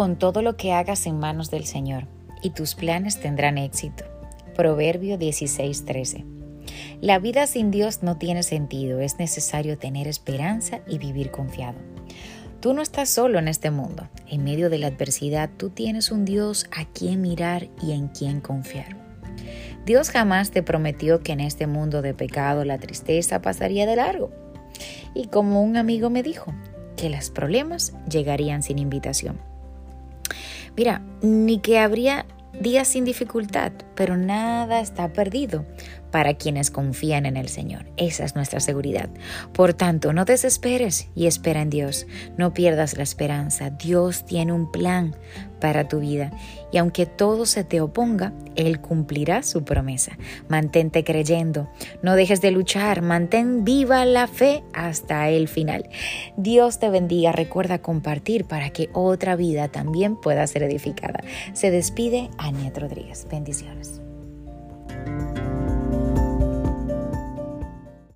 Pon todo lo que hagas en manos del Señor y tus planes tendrán éxito. Proverbio 16:13. La vida sin Dios no tiene sentido, es necesario tener esperanza y vivir confiado. Tú no estás solo en este mundo. En medio de la adversidad, tú tienes un Dios a quien mirar y en quien confiar. Dios jamás te prometió que en este mundo de pecado la tristeza pasaría de largo. Y como un amigo me dijo, que los problemas llegarían sin invitación. Mira, ni que habría días sin dificultad, pero nada está perdido para quienes confían en el Señor. Esa es nuestra seguridad. Por tanto, no desesperes y espera en Dios. No pierdas la esperanza. Dios tiene un plan para tu vida y aunque todo se te oponga, Él cumplirá su promesa. Mantente creyendo, no dejes de luchar, mantén viva la fe hasta el final. Dios te bendiga, recuerda compartir para que otra vida también pueda ser edificada. Se despide Aniet Rodríguez. Bendiciones.